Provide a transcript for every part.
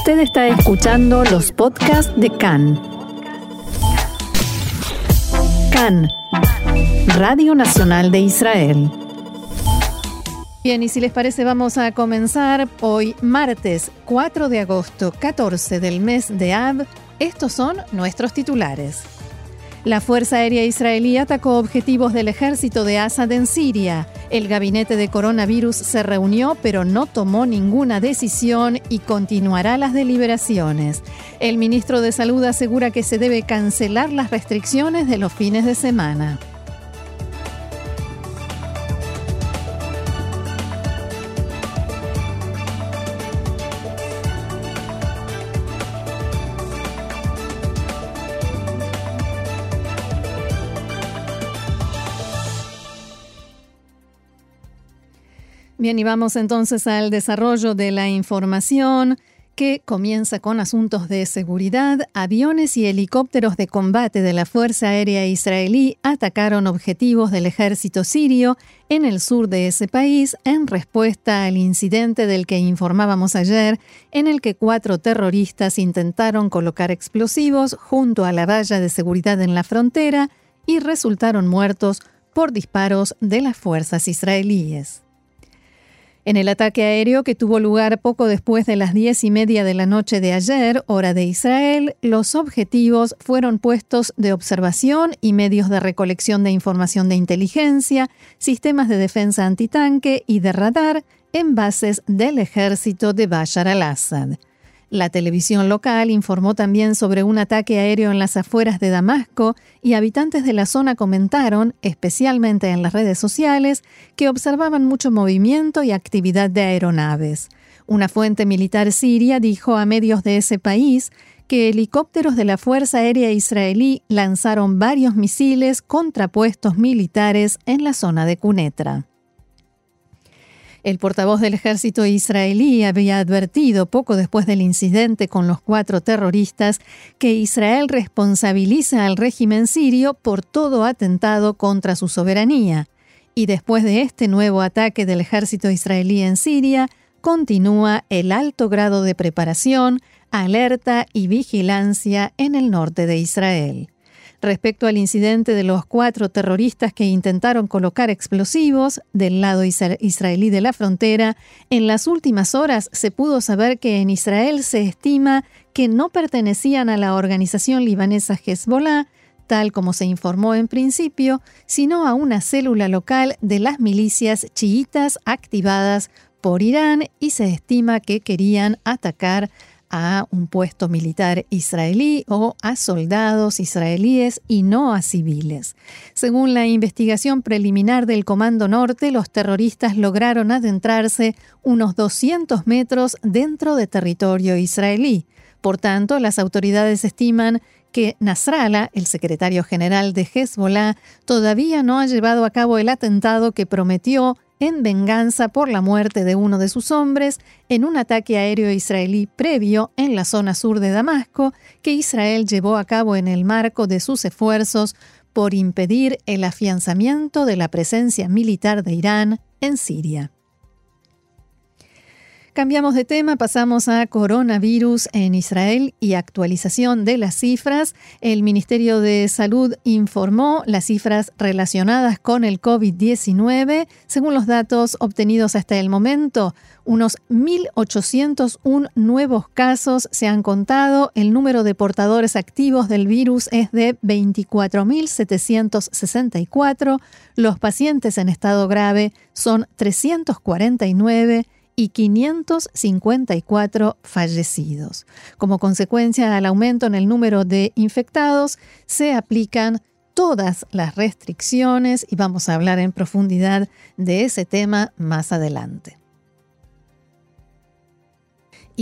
Usted está escuchando los podcasts de CAN. CAN, Radio Nacional de Israel. Bien, y si les parece vamos a comenzar hoy martes 4 de agosto 14 del mes de Ab. Estos son nuestros titulares. La Fuerza Aérea Israelí atacó objetivos del ejército de Assad en Siria. El gabinete de coronavirus se reunió pero no tomó ninguna decisión y continuará las deliberaciones. El ministro de Salud asegura que se debe cancelar las restricciones de los fines de semana. Bien, y vamos entonces al desarrollo de la información que comienza con asuntos de seguridad. Aviones y helicópteros de combate de la Fuerza Aérea Israelí atacaron objetivos del ejército sirio en el sur de ese país en respuesta al incidente del que informábamos ayer, en el que cuatro terroristas intentaron colocar explosivos junto a la valla de seguridad en la frontera y resultaron muertos por disparos de las fuerzas israelíes. En el ataque aéreo que tuvo lugar poco después de las diez y media de la noche de ayer, hora de Israel, los objetivos fueron puestos de observación y medios de recolección de información de inteligencia, sistemas de defensa antitanque y de radar en bases del ejército de Bashar al-Assad. La televisión local informó también sobre un ataque aéreo en las afueras de Damasco y habitantes de la zona comentaron, especialmente en las redes sociales, que observaban mucho movimiento y actividad de aeronaves. Una fuente militar siria dijo a medios de ese país que helicópteros de la Fuerza Aérea Israelí lanzaron varios misiles contra puestos militares en la zona de Cunetra. El portavoz del ejército israelí había advertido poco después del incidente con los cuatro terroristas que Israel responsabiliza al régimen sirio por todo atentado contra su soberanía. Y después de este nuevo ataque del ejército israelí en Siria, continúa el alto grado de preparación, alerta y vigilancia en el norte de Israel respecto al incidente de los cuatro terroristas que intentaron colocar explosivos del lado israelí de la frontera, en las últimas horas se pudo saber que en Israel se estima que no pertenecían a la organización libanesa Hezbollah, tal como se informó en principio, sino a una célula local de las milicias chiitas activadas por Irán y se estima que querían atacar a un puesto militar israelí o a soldados israelíes y no a civiles. Según la investigación preliminar del Comando Norte, los terroristas lograron adentrarse unos 200 metros dentro de territorio israelí. Por tanto, las autoridades estiman que Nasrallah, el secretario general de Hezbollah, todavía no ha llevado a cabo el atentado que prometió en venganza por la muerte de uno de sus hombres en un ataque aéreo israelí previo en la zona sur de Damasco que Israel llevó a cabo en el marco de sus esfuerzos por impedir el afianzamiento de la presencia militar de Irán en Siria. Cambiamos de tema, pasamos a coronavirus en Israel y actualización de las cifras. El Ministerio de Salud informó las cifras relacionadas con el COVID-19. Según los datos obtenidos hasta el momento, unos 1.801 nuevos casos se han contado. El número de portadores activos del virus es de 24.764. Los pacientes en estado grave son 349 y 554 fallecidos. Como consecuencia al aumento en el número de infectados, se aplican todas las restricciones y vamos a hablar en profundidad de ese tema más adelante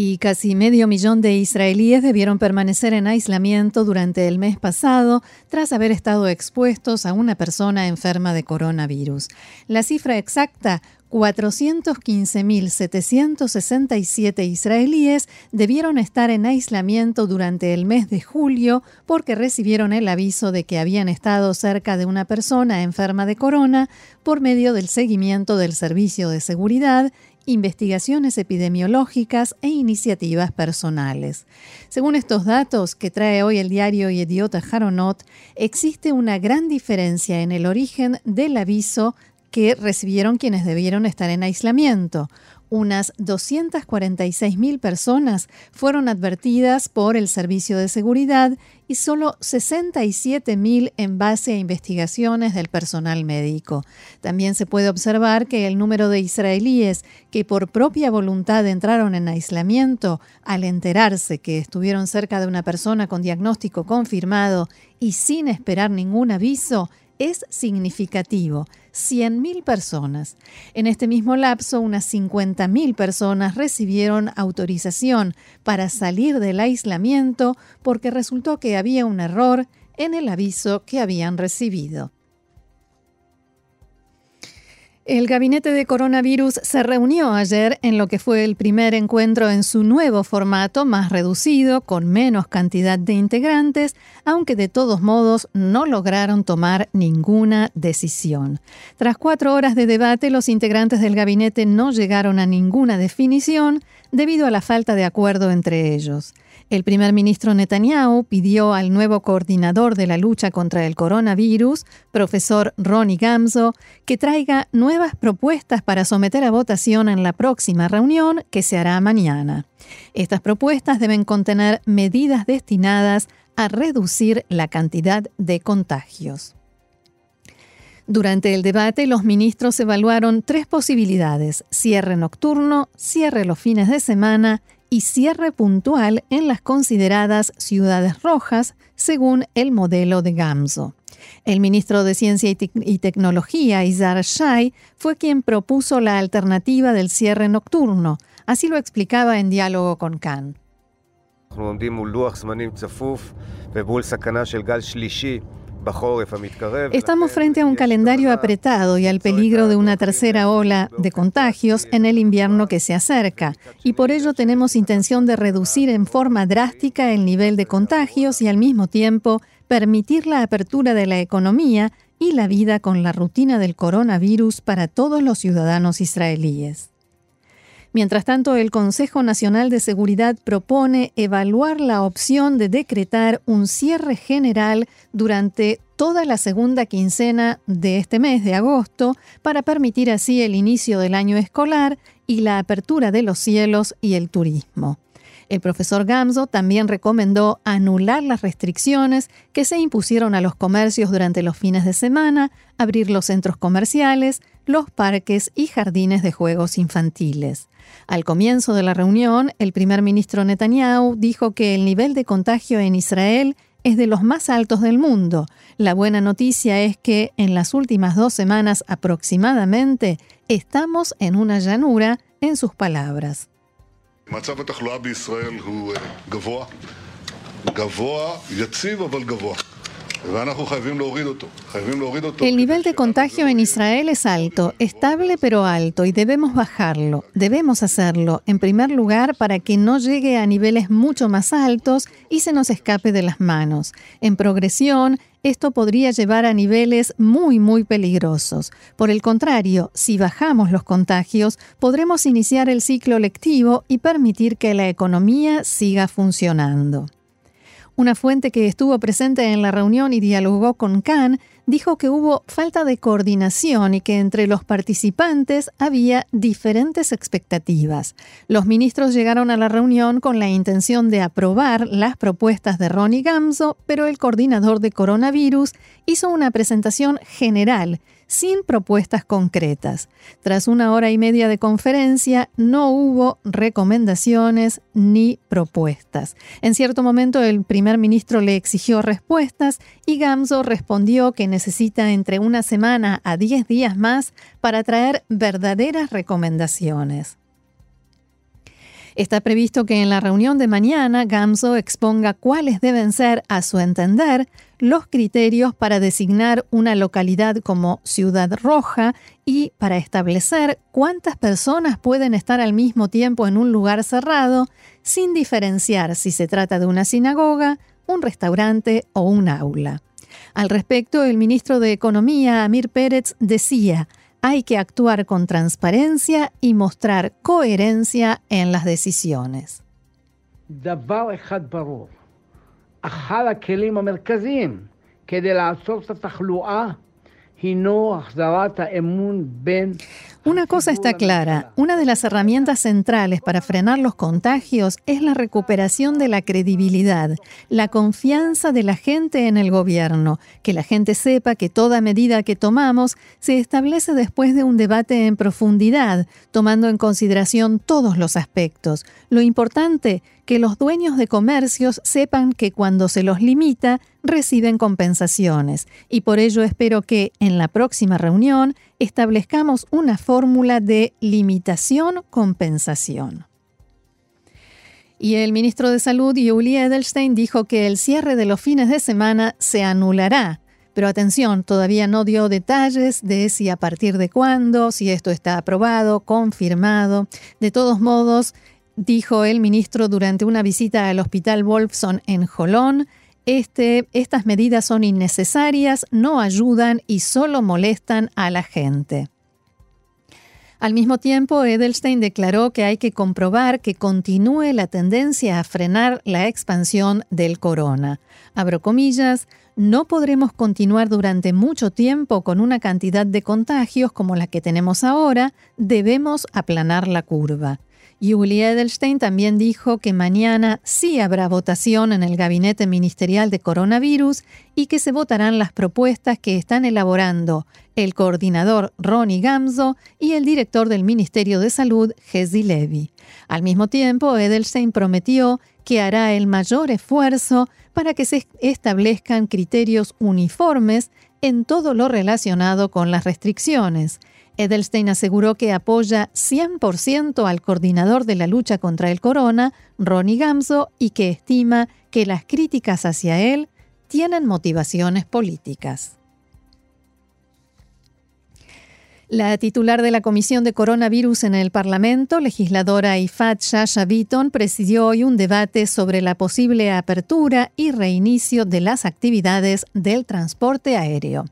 y casi medio millón de israelíes debieron permanecer en aislamiento durante el mes pasado tras haber estado expuestos a una persona enferma de coronavirus. La cifra exacta 415.767 israelíes debieron estar en aislamiento durante el mes de julio porque recibieron el aviso de que habían estado cerca de una persona enferma de corona por medio del seguimiento del Servicio de Seguridad investigaciones epidemiológicas e iniciativas personales. Según estos datos que trae hoy el diario Yediot Haronot, existe una gran diferencia en el origen del aviso que recibieron quienes debieron estar en aislamiento unas 246.000 personas fueron advertidas por el Servicio de Seguridad y solo 67.000 en base a investigaciones del personal médico. También se puede observar que el número de israelíes que por propia voluntad entraron en aislamiento al enterarse que estuvieron cerca de una persona con diagnóstico confirmado y sin esperar ningún aviso es significativo, 100.000 personas. En este mismo lapso, unas 50.000 personas recibieron autorización para salir del aislamiento porque resultó que había un error en el aviso que habían recibido. El gabinete de coronavirus se reunió ayer en lo que fue el primer encuentro en su nuevo formato, más reducido, con menos cantidad de integrantes, aunque de todos modos no lograron tomar ninguna decisión. Tras cuatro horas de debate, los integrantes del gabinete no llegaron a ninguna definición debido a la falta de acuerdo entre ellos. El primer ministro Netanyahu pidió al nuevo coordinador de la lucha contra el coronavirus, profesor Ronnie Gamzo, que traiga nuevas propuestas para someter a votación en la próxima reunión que se hará mañana. Estas propuestas deben contener medidas destinadas a reducir la cantidad de contagios. Durante el debate, los ministros evaluaron tres posibilidades, cierre nocturno, cierre los fines de semana y cierre puntual en las consideradas ciudades rojas, según el modelo de Gamzo. El ministro de Ciencia y, Tecnología, Izar Shai, fue quien propuso la alternativa del cierre nocturno. Así lo explicaba en diálogo con Khan. Estamos frente a un calendario apretado y al peligro de una tercera ola de contagios en el invierno que se acerca, y por ello tenemos intención de reducir en forma drástica el nivel de contagios y al mismo tiempo permitir la apertura de la economía y la vida con la rutina del coronavirus para todos los ciudadanos israelíes. Mientras tanto, el Consejo Nacional de Seguridad propone evaluar la opción de decretar un cierre general durante toda la segunda quincena de este mes de agosto para permitir así el inicio del año escolar y la apertura de los cielos y el turismo. El profesor Gamzo también recomendó anular las restricciones que se impusieron a los comercios durante los fines de semana, abrir los centros comerciales, los parques y jardines de juegos infantiles. Al comienzo de la reunión, el primer ministro Netanyahu dijo que el nivel de contagio en Israel es de los más altos del mundo. La buena noticia es que en las últimas dos semanas aproximadamente estamos en una llanura, en sus palabras. El nivel de contagio en Israel es alto, estable pero alto, y debemos bajarlo. Debemos hacerlo, en primer lugar, para que no llegue a niveles mucho más altos y se nos escape de las manos. En progresión, esto podría llevar a niveles muy, muy peligrosos. Por el contrario, si bajamos los contagios, podremos iniciar el ciclo lectivo y permitir que la economía siga funcionando. Una fuente que estuvo presente en la reunión y dialogó con Khan dijo que hubo falta de coordinación y que entre los participantes había diferentes expectativas. Los ministros llegaron a la reunión con la intención de aprobar las propuestas de Ronnie Gamzo, pero el coordinador de coronavirus hizo una presentación general sin propuestas concretas. Tras una hora y media de conferencia, no hubo recomendaciones ni propuestas. En cierto momento, el primer ministro le exigió respuestas y Gamzo respondió que necesita entre una semana a diez días más para traer verdaderas recomendaciones. Está previsto que en la reunión de mañana Gamzo exponga cuáles deben ser, a su entender, los criterios para designar una localidad como ciudad roja y para establecer cuántas personas pueden estar al mismo tiempo en un lugar cerrado, sin diferenciar si se trata de una sinagoga, un restaurante o un aula. Al respecto, el ministro de Economía, Amir Pérez, decía, hay que actuar con transparencia y mostrar coherencia en las decisiones. Una cosa está clara, una de las herramientas centrales para frenar los contagios es la recuperación de la credibilidad, la confianza de la gente en el gobierno, que la gente sepa que toda medida que tomamos se establece después de un debate en profundidad, tomando en consideración todos los aspectos. Lo importante que los dueños de comercios sepan que cuando se los limita, reciben compensaciones. Y por ello espero que en la próxima reunión establezcamos una fórmula de limitación-compensación. Y el ministro de Salud, Yuli Edelstein, dijo que el cierre de los fines de semana se anulará. Pero atención, todavía no dio detalles de si a partir de cuándo, si esto está aprobado, confirmado. De todos modos, dijo el ministro durante una visita al Hospital Wolfson en Jolón. Este, estas medidas son innecesarias, no ayudan y solo molestan a la gente. Al mismo tiempo, Edelstein declaró que hay que comprobar que continúe la tendencia a frenar la expansión del corona. Abro comillas, no podremos continuar durante mucho tiempo con una cantidad de contagios como la que tenemos ahora, debemos aplanar la curva. Julie Edelstein también dijo que mañana sí habrá votación en el Gabinete Ministerial de Coronavirus y que se votarán las propuestas que están elaborando el coordinador Ronnie Gamzo y el director del Ministerio de Salud, Hezi Levy. Al mismo tiempo, Edelstein prometió que hará el mayor esfuerzo para que se establezcan criterios uniformes en todo lo relacionado con las restricciones. Edelstein aseguró que apoya 100% al coordinador de la lucha contra el corona, Ronnie Gamzo, y que estima que las críticas hacia él tienen motivaciones políticas. La titular de la Comisión de Coronavirus en el Parlamento, legisladora Ifat Shasha Beaton, presidió hoy un debate sobre la posible apertura y reinicio de las actividades del transporte aéreo.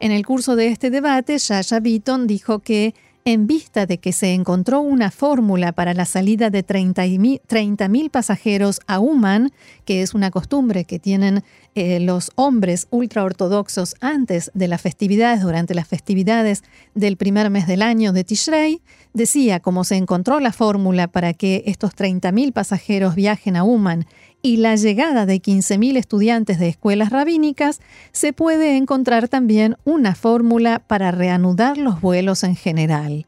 En el curso de este debate, Shasha Beaton dijo que en vista de que se encontró una fórmula para la salida de 30.000 pasajeros a Uman, que es una costumbre que tienen eh, los hombres ultraortodoxos antes de las festividades, durante las festividades del primer mes del año de Tishrei, decía, como se encontró la fórmula para que estos 30.000 pasajeros viajen a Uman y la llegada de 15.000 estudiantes de escuelas rabínicas, se puede encontrar también una fórmula para reanudar los vuelos en general.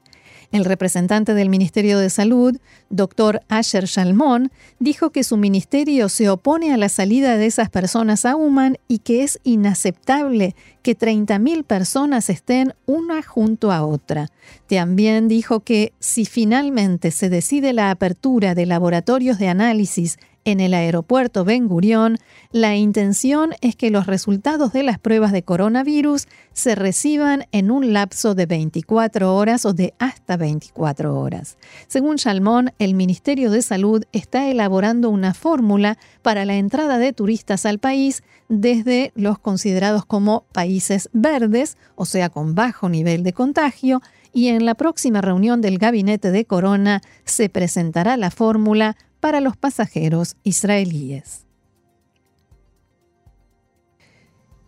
El representante del Ministerio de Salud, Dr. Asher Shalmon, dijo que su ministerio se opone a la salida de esas personas a Uman y que es inaceptable que 30.000 personas estén una junto a otra. También dijo que si finalmente se decide la apertura de laboratorios de análisis en el aeropuerto Ben Gurion, la intención es que los resultados de las pruebas de coronavirus se reciban en un lapso de 24 horas o de hasta 24 horas. Según Shalmón, el Ministerio de Salud está elaborando una fórmula para la entrada de turistas al país desde los considerados como países verdes, o sea, con bajo nivel de contagio, y en la próxima reunión del gabinete de Corona se presentará la fórmula para los pasajeros israelíes.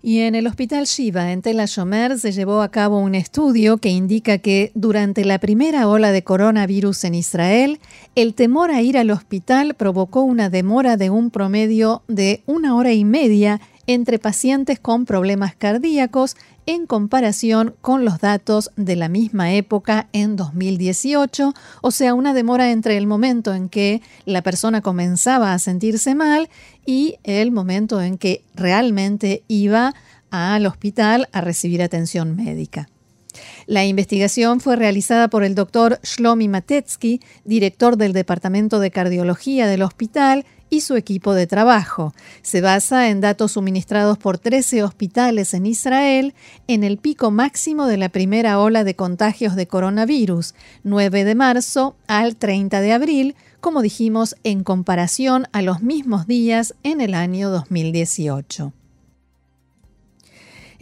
Y en el Hospital Shiva, en Tel Ashomer, se llevó a cabo un estudio que indica que durante la primera ola de coronavirus en Israel, el temor a ir al hospital provocó una demora de un promedio de una hora y media entre pacientes con problemas cardíacos en comparación con los datos de la misma época en 2018, o sea, una demora entre el momento en que la persona comenzaba a sentirse mal y el momento en que realmente iba al hospital a recibir atención médica. La investigación fue realizada por el doctor Shlomi Matetsky, director del Departamento de Cardiología del hospital, y su equipo de trabajo. Se basa en datos suministrados por 13 hospitales en Israel en el pico máximo de la primera ola de contagios de coronavirus, 9 de marzo al 30 de abril, como dijimos, en comparación a los mismos días en el año 2018.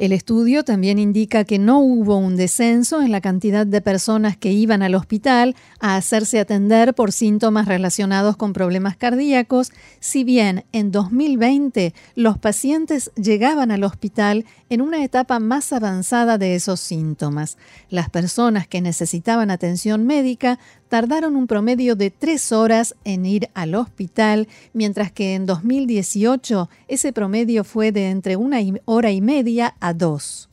El estudio también indica que no hubo un descenso en la cantidad de personas que iban al hospital a hacerse atender por síntomas relacionados con problemas cardíacos, si bien en 2020 los pacientes llegaban al hospital en una etapa más avanzada de esos síntomas. Las personas que necesitaban atención médica tardaron un promedio de tres horas en ir al hospital, mientras que en 2018 ese promedio fue de entre una hora y media a dos.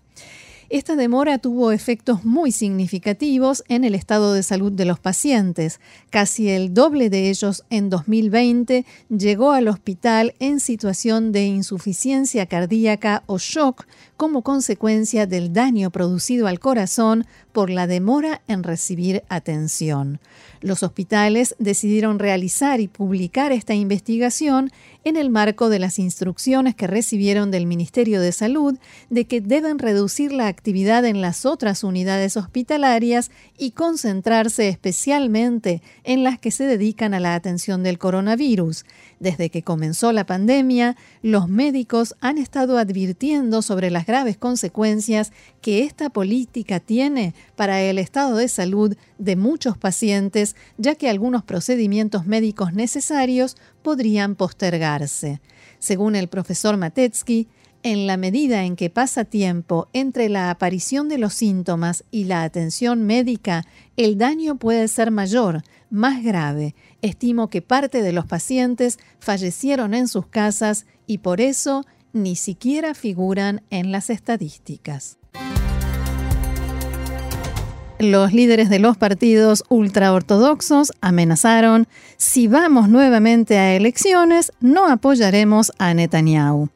Esta demora tuvo efectos muy significativos en el estado de salud de los pacientes. Casi el doble de ellos en 2020 llegó al hospital en situación de insuficiencia cardíaca o shock como consecuencia del daño producido al corazón por la demora en recibir atención. Los hospitales decidieron realizar y publicar esta investigación en el marco de las instrucciones que recibieron del Ministerio de Salud de que deben reducir la actividad en las otras unidades hospitalarias y concentrarse especialmente en las que se dedican a la atención del coronavirus. Desde que comenzó la pandemia, los médicos han estado advirtiendo sobre las graves consecuencias que esta política tiene para el estado de salud de muchos pacientes, ya que algunos procedimientos médicos necesarios podrían postergarse. Según el profesor Matetsky, en la medida en que pasa tiempo entre la aparición de los síntomas y la atención médica, el daño puede ser mayor, más grave. Estimo que parte de los pacientes fallecieron en sus casas y por eso ni siquiera figuran en las estadísticas. Los líderes de los partidos ultraortodoxos amenazaron, si vamos nuevamente a elecciones, no apoyaremos a Netanyahu.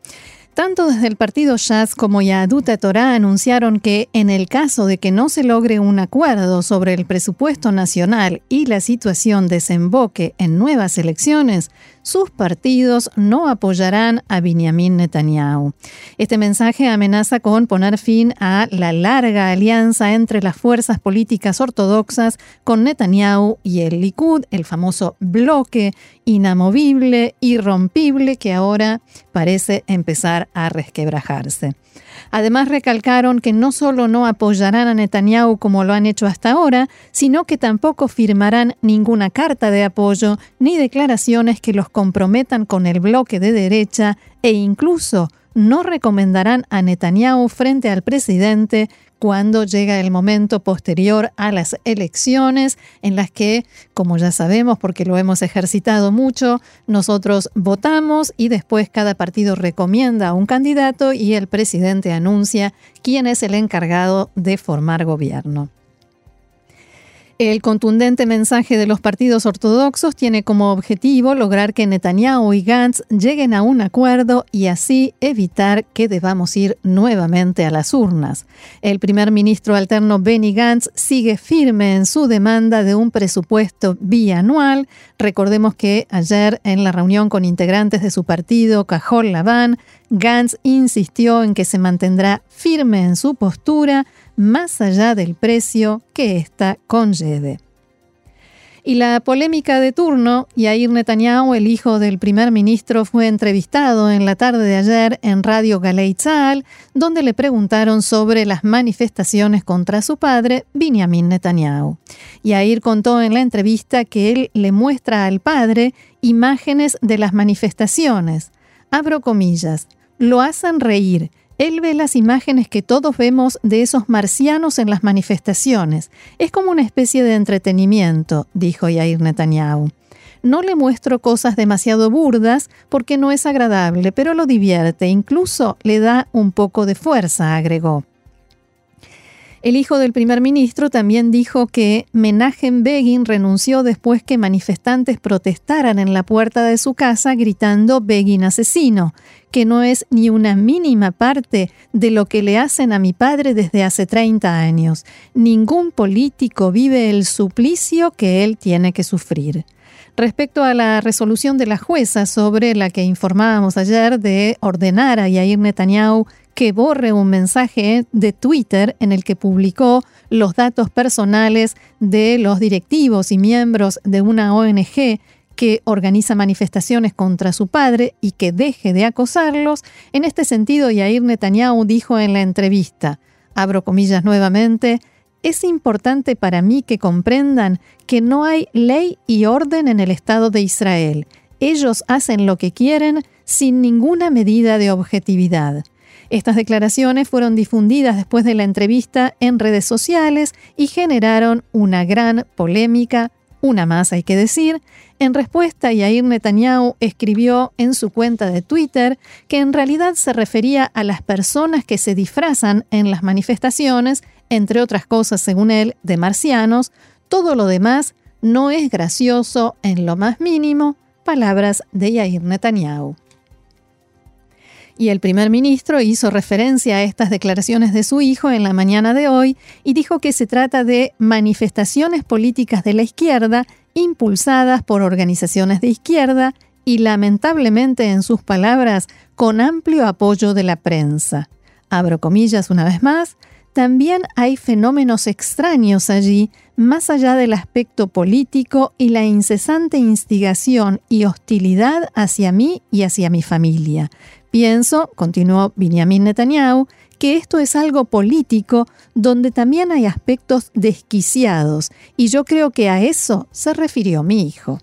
Tanto desde el partido Shas como Yaduta Torah anunciaron que en el caso de que no se logre un acuerdo sobre el presupuesto nacional y la situación desemboque en nuevas elecciones, sus partidos no apoyarán a Benjamin Netanyahu. Este mensaje amenaza con poner fin a la larga alianza entre las fuerzas políticas ortodoxas con Netanyahu y el Likud, el famoso bloque inamovible, irrompible que ahora parece empezar a resquebrajarse. Además, recalcaron que no solo no apoyarán a Netanyahu como lo han hecho hasta ahora, sino que tampoco firmarán ninguna carta de apoyo ni declaraciones que los comprometan con el bloque de derecha e incluso no recomendarán a Netanyahu frente al presidente cuando llega el momento posterior a las elecciones en las que, como ya sabemos porque lo hemos ejercitado mucho, nosotros votamos y después cada partido recomienda a un candidato y el presidente anuncia quién es el encargado de formar gobierno. El contundente mensaje de los partidos ortodoxos tiene como objetivo lograr que Netanyahu y Gantz lleguen a un acuerdo y así evitar que debamos ir nuevamente a las urnas. El primer ministro alterno Benny Gantz sigue firme en su demanda de un presupuesto bianual. Recordemos que ayer en la reunión con integrantes de su partido, Cajol Laván, Gantz insistió en que se mantendrá firme en su postura más allá del precio que ésta conlleve. Y la polémica de turno, Yair Netanyahu, el hijo del primer ministro, fue entrevistado en la tarde de ayer en Radio Galei donde le preguntaron sobre las manifestaciones contra su padre, Benjamin Netanyahu. Yair contó en la entrevista que él le muestra al padre imágenes de las manifestaciones. Abro comillas, lo hacen reír él ve las imágenes que todos vemos de esos marcianos en las manifestaciones. Es como una especie de entretenimiento, dijo Yair Netanyahu. No le muestro cosas demasiado burdas porque no es agradable, pero lo divierte, incluso le da un poco de fuerza, agregó. El hijo del primer ministro también dijo que Menachem Begin renunció después que manifestantes protestaran en la puerta de su casa gritando Begin asesino, que no es ni una mínima parte de lo que le hacen a mi padre desde hace 30 años. Ningún político vive el suplicio que él tiene que sufrir. Respecto a la resolución de la jueza sobre la que informábamos ayer de ordenar a Yair Netanyahu que borre un mensaje de Twitter en el que publicó los datos personales de los directivos y miembros de una ONG que organiza manifestaciones contra su padre y que deje de acosarlos. En este sentido, Yair Netanyahu dijo en la entrevista, abro comillas nuevamente, es importante para mí que comprendan que no hay ley y orden en el Estado de Israel. Ellos hacen lo que quieren sin ninguna medida de objetividad. Estas declaraciones fueron difundidas después de la entrevista en redes sociales y generaron una gran polémica, una más hay que decir. En respuesta, Yair Netanyahu escribió en su cuenta de Twitter que en realidad se refería a las personas que se disfrazan en las manifestaciones, entre otras cosas, según él, de marcianos. Todo lo demás no es gracioso en lo más mínimo. Palabras de Yair Netanyahu. Y el primer ministro hizo referencia a estas declaraciones de su hijo en la mañana de hoy y dijo que se trata de manifestaciones políticas de la izquierda impulsadas por organizaciones de izquierda y lamentablemente, en sus palabras, con amplio apoyo de la prensa. Abro comillas una vez más, también hay fenómenos extraños allí, más allá del aspecto político y la incesante instigación y hostilidad hacia mí y hacia mi familia. Pienso, continuó Benjamin Netanyahu, que esto es algo político donde también hay aspectos desquiciados, y yo creo que a eso se refirió mi hijo.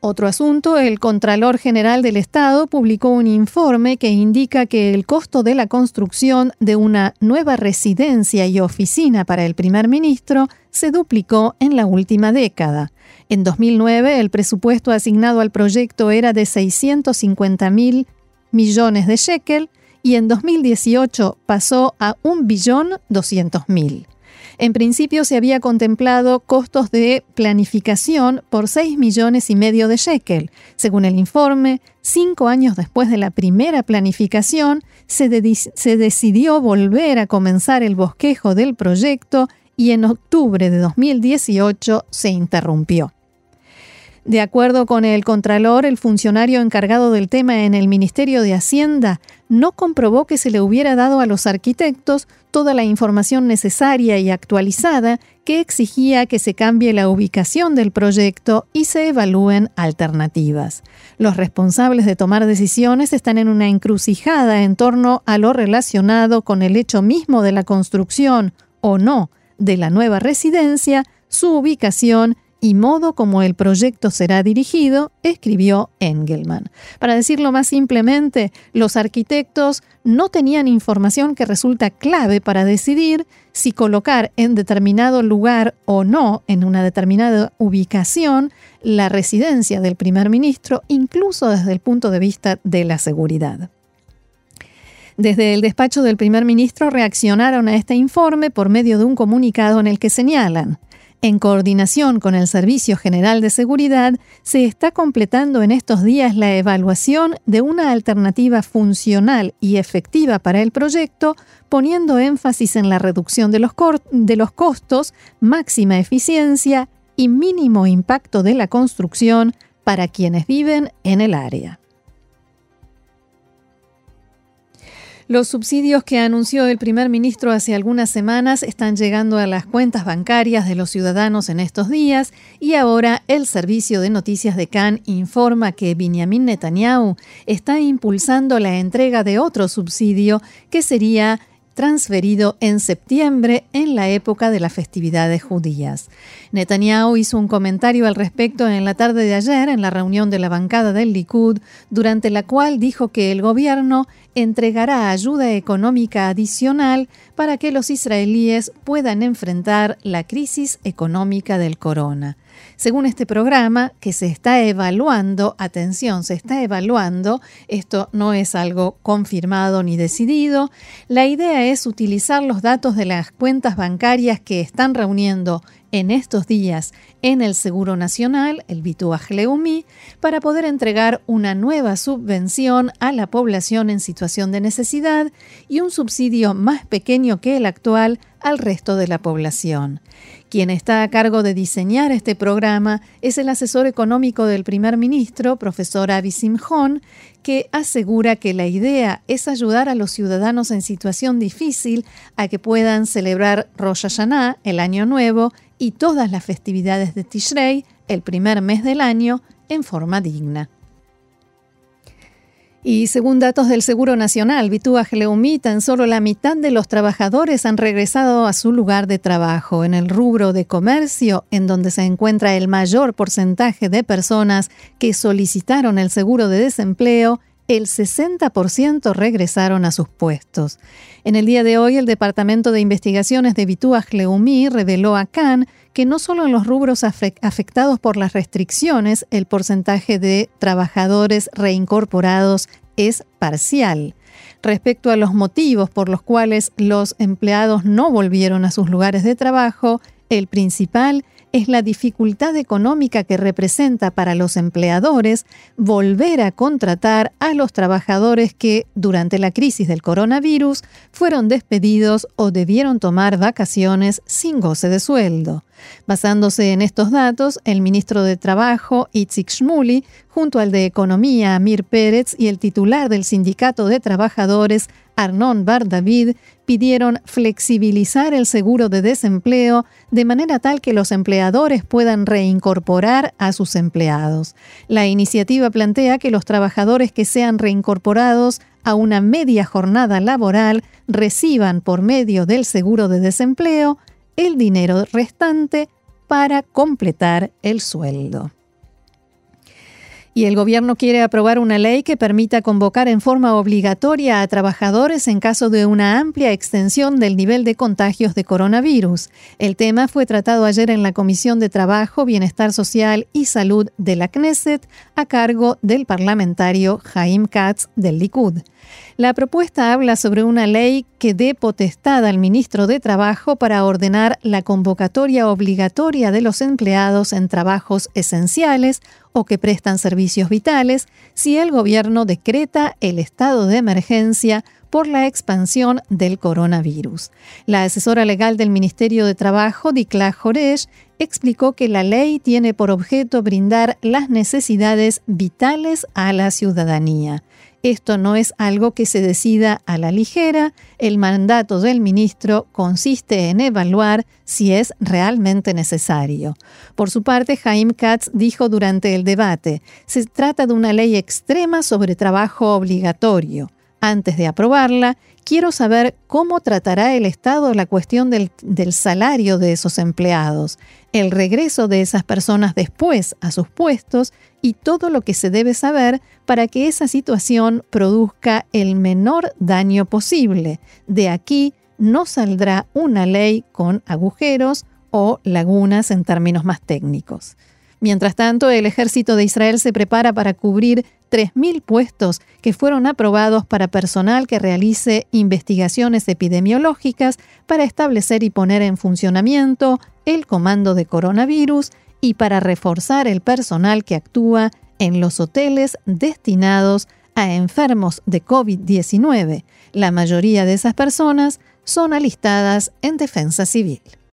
Otro asunto, el Contralor General del Estado publicó un informe que indica que el costo de la construcción de una nueva residencia y oficina para el primer ministro se duplicó en la última década. En 2009, el presupuesto asignado al proyecto era de 650 mil millones de shekel y en 2018 pasó a 1.200.000. En principio se había contemplado costos de planificación por 6 millones y medio de shekel. Según el informe, cinco años después de la primera planificación, se, se decidió volver a comenzar el bosquejo del proyecto y en octubre de 2018 se interrumpió. De acuerdo con el Contralor, el funcionario encargado del tema en el Ministerio de Hacienda no comprobó que se le hubiera dado a los arquitectos toda la información necesaria y actualizada que exigía que se cambie la ubicación del proyecto y se evalúen alternativas. Los responsables de tomar decisiones están en una encrucijada en torno a lo relacionado con el hecho mismo de la construcción o no de la nueva residencia, su ubicación y modo como el proyecto será dirigido, escribió Engelman. Para decirlo más simplemente, los arquitectos no tenían información que resulta clave para decidir si colocar en determinado lugar o no, en una determinada ubicación, la residencia del primer ministro, incluso desde el punto de vista de la seguridad. Desde el despacho del primer ministro reaccionaron a este informe por medio de un comunicado en el que señalan en coordinación con el Servicio General de Seguridad, se está completando en estos días la evaluación de una alternativa funcional y efectiva para el proyecto, poniendo énfasis en la reducción de los, costos, máxima eficiencia y mínimo impacto de la construcción para quienes viven en el área. Los subsidios que anunció el primer ministro hace algunas semanas están llegando a las cuentas bancarias de los ciudadanos en estos días y ahora el servicio de noticias de Cannes informa que Benjamin Netanyahu está impulsando la entrega de otro subsidio que sería transferido en septiembre en la época de las festividades judías. Netanyahu hizo un comentario al respecto en la tarde de ayer en la reunión de la bancada del Likud, durante la cual dijo que el gobierno entregará ayuda económica adicional para que los israelíes puedan enfrentar la crisis económica del corona. Según este programa que se está evaluando, atención, se está evaluando, esto no es algo confirmado ni decidido, la idea es utilizar los datos de las cuentas bancarias que están reuniendo en estos días en el Seguro Nacional, el Bituaj Leumi, para poder entregar una nueva subvención a la población en situación de necesidad y un subsidio más pequeño que el actual al resto de la población. Quien está a cargo de diseñar este programa es el asesor económico del primer ministro, profesor Avi Simjon, que asegura que la idea es ayudar a los ciudadanos en situación difícil a que puedan celebrar Rosh Hashanah, el Año Nuevo, y todas las festividades de Tishrei, el primer mes del año, en forma digna. Y según datos del Seguro Nacional, Bituaj Leumi, tan solo la mitad de los trabajadores han regresado a su lugar de trabajo. En el rubro de comercio, en donde se encuentra el mayor porcentaje de personas que solicitaron el seguro de desempleo, el 60% regresaron a sus puestos. En el día de hoy, el Departamento de Investigaciones de Bituaj Leumi reveló a Cannes que no solo en los rubros afectados por las restricciones, el porcentaje de trabajadores reincorporados es parcial. Respecto a los motivos por los cuales los empleados no volvieron a sus lugares de trabajo, el principal es la dificultad económica que representa para los empleadores volver a contratar a los trabajadores que, durante la crisis del coronavirus, fueron despedidos o debieron tomar vacaciones sin goce de sueldo. Basándose en estos datos, el ministro de Trabajo, Itzik Shmuli, junto al de Economía, Amir Pérez, y el titular del Sindicato de Trabajadores, Arnon Bar David, pidieron flexibilizar el seguro de desempleo de manera tal que los empleadores puedan reincorporar a sus empleados. La iniciativa plantea que los trabajadores que sean reincorporados a una media jornada laboral reciban por medio del seguro de desempleo el dinero restante para completar el sueldo. Y el gobierno quiere aprobar una ley que permita convocar en forma obligatoria a trabajadores en caso de una amplia extensión del nivel de contagios de coronavirus. El tema fue tratado ayer en la Comisión de Trabajo, Bienestar Social y Salud de la Knesset a cargo del parlamentario Jaim Katz del Likud. La propuesta habla sobre una ley que dé potestad al ministro de Trabajo para ordenar la convocatoria obligatoria de los empleados en trabajos esenciales o que prestan servicios vitales si el gobierno decreta el estado de emergencia por la expansión del coronavirus. La asesora legal del Ministerio de Trabajo, Dikla Joresh, explicó que la ley tiene por objeto brindar las necesidades vitales a la ciudadanía. Esto no es algo que se decida a la ligera. El mandato del ministro consiste en evaluar si es realmente necesario. Por su parte, Jaime Katz dijo durante el debate, se trata de una ley extrema sobre trabajo obligatorio. Antes de aprobarla, quiero saber cómo tratará el Estado la cuestión del, salario de esos empleados, el regreso de esas personas después a sus puestos y todo lo que se debe saber para que esa situación produzca el menor daño posible. De aquí no saldrá una ley con agujeros o lagunas en términos más técnicos. Mientras tanto, el ejército de Israel se prepara para cubrir 3.000 puestos que fueron aprobados para personal que realice investigaciones epidemiológicas para establecer y poner en funcionamiento el comando de coronavirus y para reforzar el personal que actúa en los hoteles destinados a enfermos de COVID-19. La mayoría de esas personas son alistadas en defensa civil.